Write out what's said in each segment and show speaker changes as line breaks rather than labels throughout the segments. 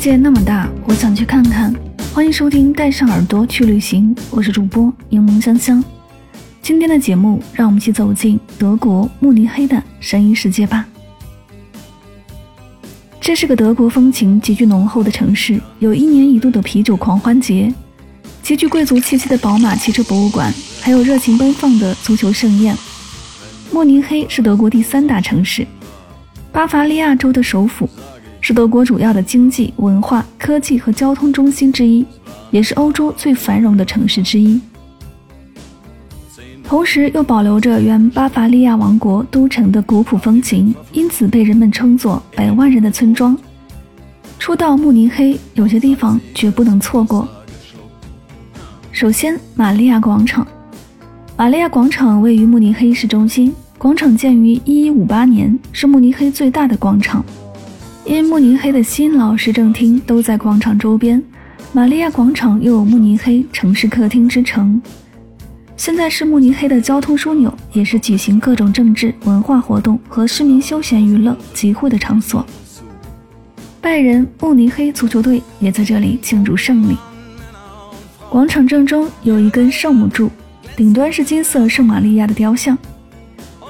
界那么大，我想去看看。欢迎收听《带上耳朵去旅行》，我是主播柠檬香香。今天的节目，让我们一起走进德国慕尼黑的声音世界吧。这是个德国风情极具浓厚的城市，有一年一度的啤酒狂欢节，极具贵族气息的宝马汽车博物馆，还有热情奔放的足球盛宴。慕尼黑是德国第三大城市，巴伐利亚州的首府。是德国主要的经济、文化、科技和交通中心之一，也是欧洲最繁荣的城市之一。同时，又保留着原巴伐利亚王国都城的古朴风情，因此被人们称作“百万人的村庄”。初到慕尼黑，有些地方绝不能错过。首先，玛利亚广场。玛利亚广场位于慕尼黑市中心，广场建于1158年，是慕尼黑最大的广场。因慕尼黑的新老市政厅都在广场周边，玛利亚广场又有“慕尼黑城市客厅”之称。现在是慕尼黑的交通枢纽，也是举行各种政治文化活动和市民休闲娱乐集会的场所。拜仁慕尼黑足球队也在这里庆祝胜利。广场正中有一根圣母柱，顶端是金色圣玛利亚的雕像，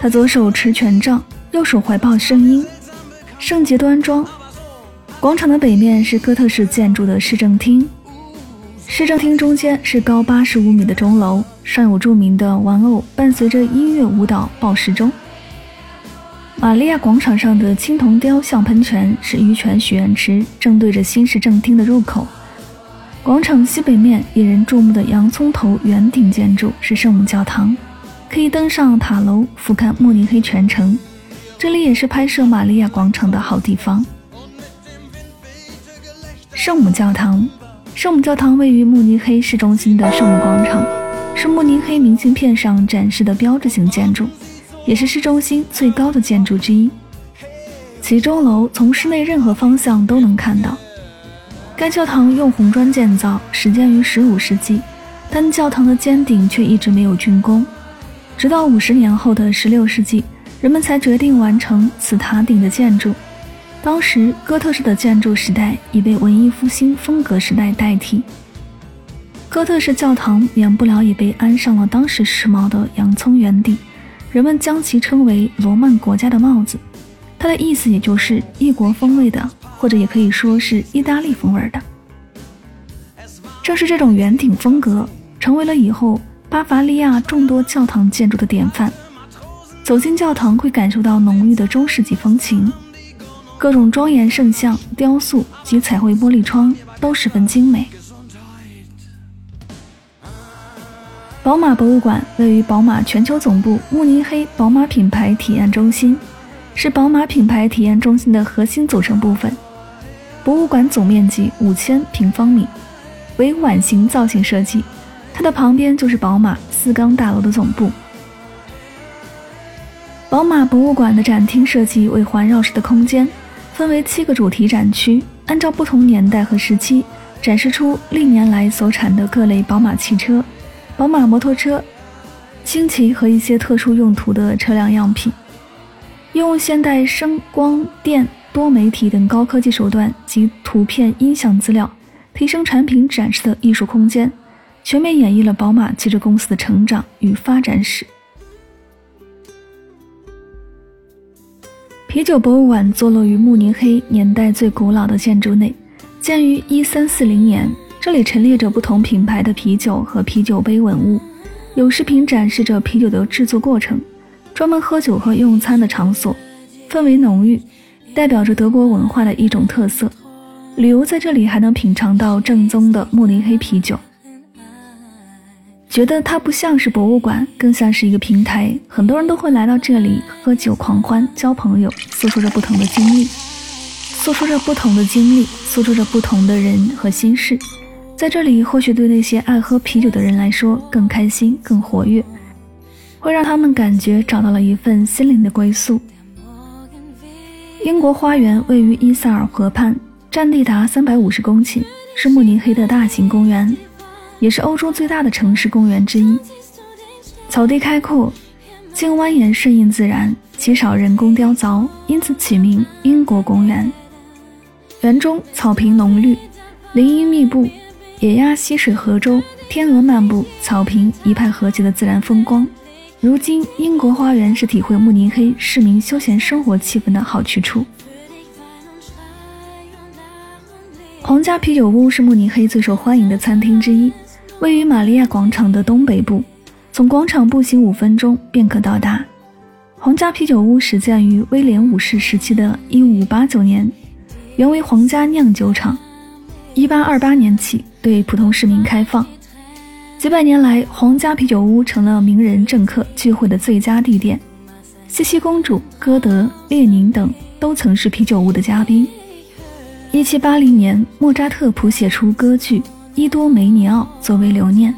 他左手持权杖，右手怀抱圣婴。圣洁端庄，广场的北面是哥特式建筑的市政厅，市政厅中间是高八十五米的钟楼，上有著名的玩偶伴随着音乐舞蹈报时钟。玛利亚广场上的青铜雕像喷泉是鱼泉许愿池，正对着新市政厅的入口。广场西北面引人注目的洋葱头圆顶建筑是圣母教堂，可以登上塔楼俯瞰慕尼黑全城。这里也是拍摄玛利亚广场的好地方。圣母教堂，圣母教堂位于慕尼黑市中心的圣母广场，是慕尼黑明信片上展示的标志性建筑，也是市中心最高的建筑之一。其钟楼从室内任何方向都能看到。该教堂用红砖建造，始建于15世纪，但教堂的尖顶却一直没有竣工，直到50年后的16世纪。人们才决定完成此塔顶的建筑。当时，哥特式的建筑时代已被文艺复兴风格时代代替。哥特式教堂免不了也被安上了当时时髦的洋葱圆顶，人们将其称为“罗曼国家的帽子”。它的意思也就是异国风味的，或者也可以说是意大利风味的。正是这种圆顶风格，成为了以后巴伐利亚众多教堂建筑的典范。走进教堂，会感受到浓郁的中世纪风情，各种庄严圣像、雕塑及彩绘玻璃窗都十分精美。宝马博物馆位于宝马全球总部慕尼黑宝马品牌体验中心，是宝马品牌体验中心的核心组成部分。博物馆总面积五千平方米，为碗形造型设计，它的旁边就是宝马四缸大楼的总部。宝马博物馆的展厅设计为环绕式的空间，分为七个主题展区，按照不同年代和时期展示出历年来所产的各类宝马汽车、宝马摩托车、轻骑和一些特殊用途的车辆样品。用现代声光电多媒体等高科技手段及图片音像资料提升产品展示的艺术空间，全面演绎了宝马汽车公司的成长与发展史。啤酒博物馆坐落于慕尼黑年代最古老的建筑内，建于1340年。这里陈列着不同品牌的啤酒和啤酒杯文物，有视频展示着啤酒的制作过程，专门喝酒和用餐的场所，氛围浓郁，代表着德国文化的一种特色。旅游在这里还能品尝到正宗的慕尼黑啤酒。觉得它不像是博物馆，更像是一个平台。很多人都会来到这里喝酒狂欢、交朋友，诉说着不同的经历，诉说着不同的经历，诉说着不同的人和心事。在这里，或许对那些爱喝啤酒的人来说更开心、更活跃，会让他们感觉找到了一份心灵的归宿。英国花园位于伊萨尔河畔，占地达三百五十公顷，是慕尼黑的大型公园。也是欧洲最大的城市公园之一，草地开阔，经蜿蜒顺应自然，极少人工雕凿，因此起名英国公园。园中草坪浓绿，林荫密布，野鸭溪水河中，天鹅漫步，草坪一派和谐的自然风光。如今，英国花园是体会慕尼黑市民休闲生活气氛的好去处。皇家啤酒屋是慕尼黑最受欢迎的餐厅之一。位于玛利亚广场的东北部，从广场步行五分钟便可到达。皇家啤酒屋始建于威廉五世时期的1589年，原为皇家酿酒厂。1828年起对普通市民开放。几百年来，皇家啤酒屋成了名人政客聚会的最佳地点。茜茜公主、歌德、列宁等都曾是啤酒屋的嘉宾。1780年，莫扎特谱写出歌剧。伊多梅尼奥作为留念，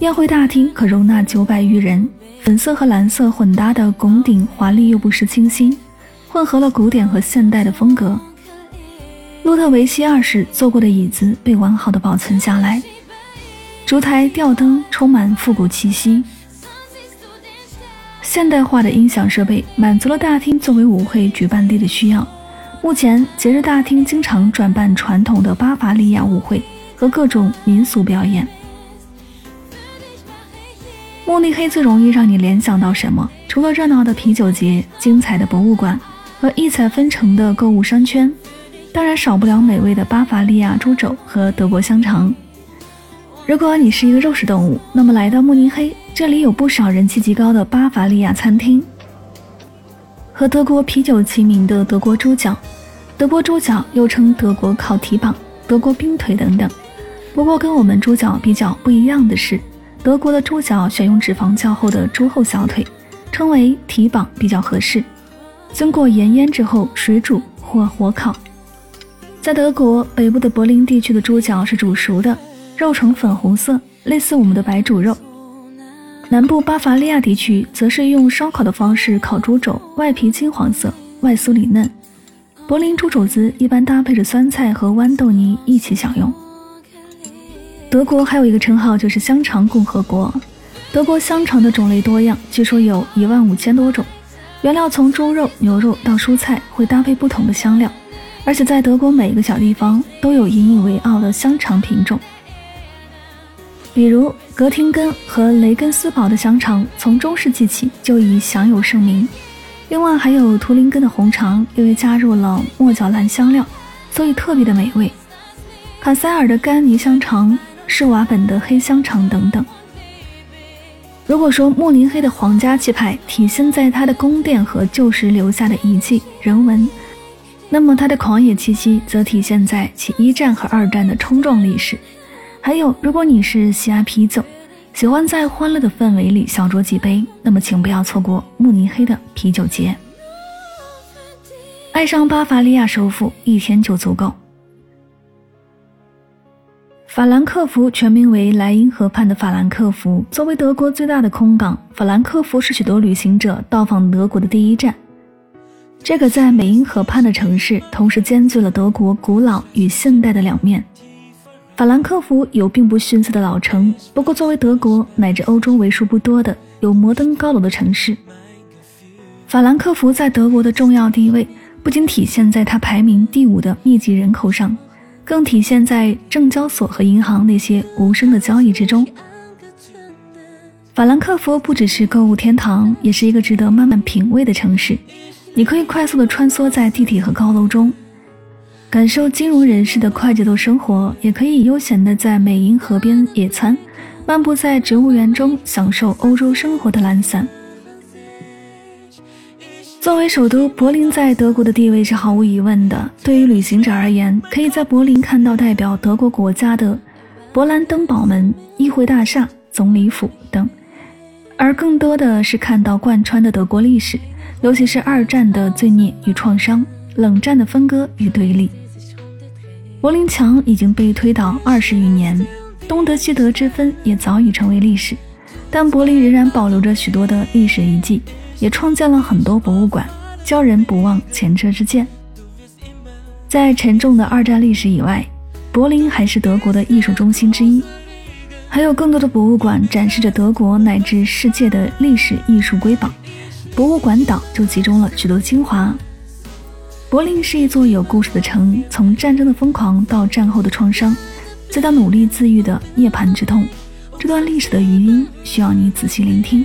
宴会大厅可容纳九百余人。粉色和蓝色混搭的拱顶华丽又不失清新，混合了古典和现代的风格。路特维希二世坐过的椅子被完好的保存下来，烛台、吊灯充满复古气息。现代化的音响设备满足了大厅作为舞会举办地的需要。目前，节日大厅经常转办传统的巴伐利亚舞会。和各种民俗表演。慕尼黑最容易让你联想到什么？除了热闹的啤酒节、精彩的博物馆和异彩纷呈的购物商圈，当然少不了美味的巴伐利亚猪肘和德国香肠。如果你是一个肉食动物，那么来到慕尼黑，这里有不少人气极高的巴伐利亚餐厅。和德国啤酒齐名的德国猪脚，德国猪脚又称德国烤蹄膀、德国冰腿等等。不过，跟我们猪脚比较不一样的是，德国的猪脚选用脂肪较厚的猪后小腿，称为蹄膀比较合适。经过盐腌之后水煮或火烤。在德国北部的柏林地区的猪脚是煮熟的，肉呈粉红色，类似我们的白煮肉。南部巴伐利亚地区则是用烧烤的方式烤猪肘，外皮金黄色，外酥里嫩。柏林猪肘子一般搭配着酸菜和豌豆泥一起享用。德国还有一个称号，就是香肠共和国。德国香肠的种类多样，据说有一万五千多种，原料从猪肉、牛肉到蔬菜，会搭配不同的香料。而且在德国每一个小地方都有引以为傲的香肠品种，比如格廷根和雷根斯堡的香肠，从中世纪起就已享有盛名。另外还有图林根的红肠，因为加入了墨角兰香料，所以特别的美味。卡塞尔的干泥香肠。施瓦本的黑香肠等等。如果说慕尼黑的皇家气派体现在它的宫殿和旧时留下的遗迹人文，那么它的狂野气息则体现在其一战和二战的冲撞历史。还有，如果你是喜爱啤酒，喜欢在欢乐的氛围里小酌几杯，那么请不要错过慕尼黑的啤酒节。爱上巴伐利亚首府一天就足够。法兰克福全名为莱茵河畔的法兰克福。作为德国最大的空港，法兰克福是许多旅行者到访德国的第一站。这个在美茵河畔的城市，同时兼具了德国古老与现代的两面。法兰克福有并不逊色的老城，不过作为德国乃至欧洲为数不多的有摩登高楼的城市，法兰克福在德国的重要地位不仅体现在它排名第五的密集人口上。更体现在证交所和银行那些无声的交易之中。法兰克福不只是购物天堂，也是一个值得慢慢品味的城市。你可以快速地穿梭在地铁和高楼中，感受金融人士的快节奏生活；也可以悠闲地在美茵河边野餐，漫步在植物园中，享受欧洲生活的懒散。作为首都，柏林在德国的地位是毫无疑问的。对于旅行者而言，可以在柏林看到代表德国国家的勃兰登堡门、议会大厦、总理府等，而更多的是看到贯穿的德国历史，尤其是二战的罪孽与创伤、冷战的分割与对立。柏林墙已经被推倒二十余年，东德西德之分也早已成为历史，但柏林仍然保留着许多的历史遗迹。也创建了很多博物馆，教人不忘前车之鉴。在沉重的二战历史以外，柏林还是德国的艺术中心之一，还有更多的博物馆展示着德国乃至世界的历史艺术瑰宝。博物馆岛就集中了许多精华。柏林是一座有故事的城，从战争的疯狂到战后的创伤，再到努力自愈的涅槃之痛，这段历史的余音需要你仔细聆听。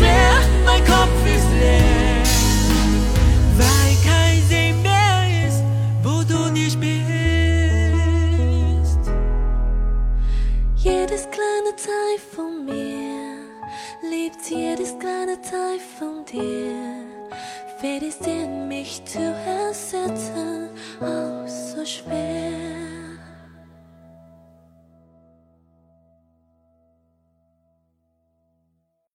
schwer, mein Kopf ist leer, weil kein See mehr ist, wo du nicht bist. Jedes kleine Teil von mir liebt jedes kleine Teil von dir, fährt ist in mich zu ersetzen.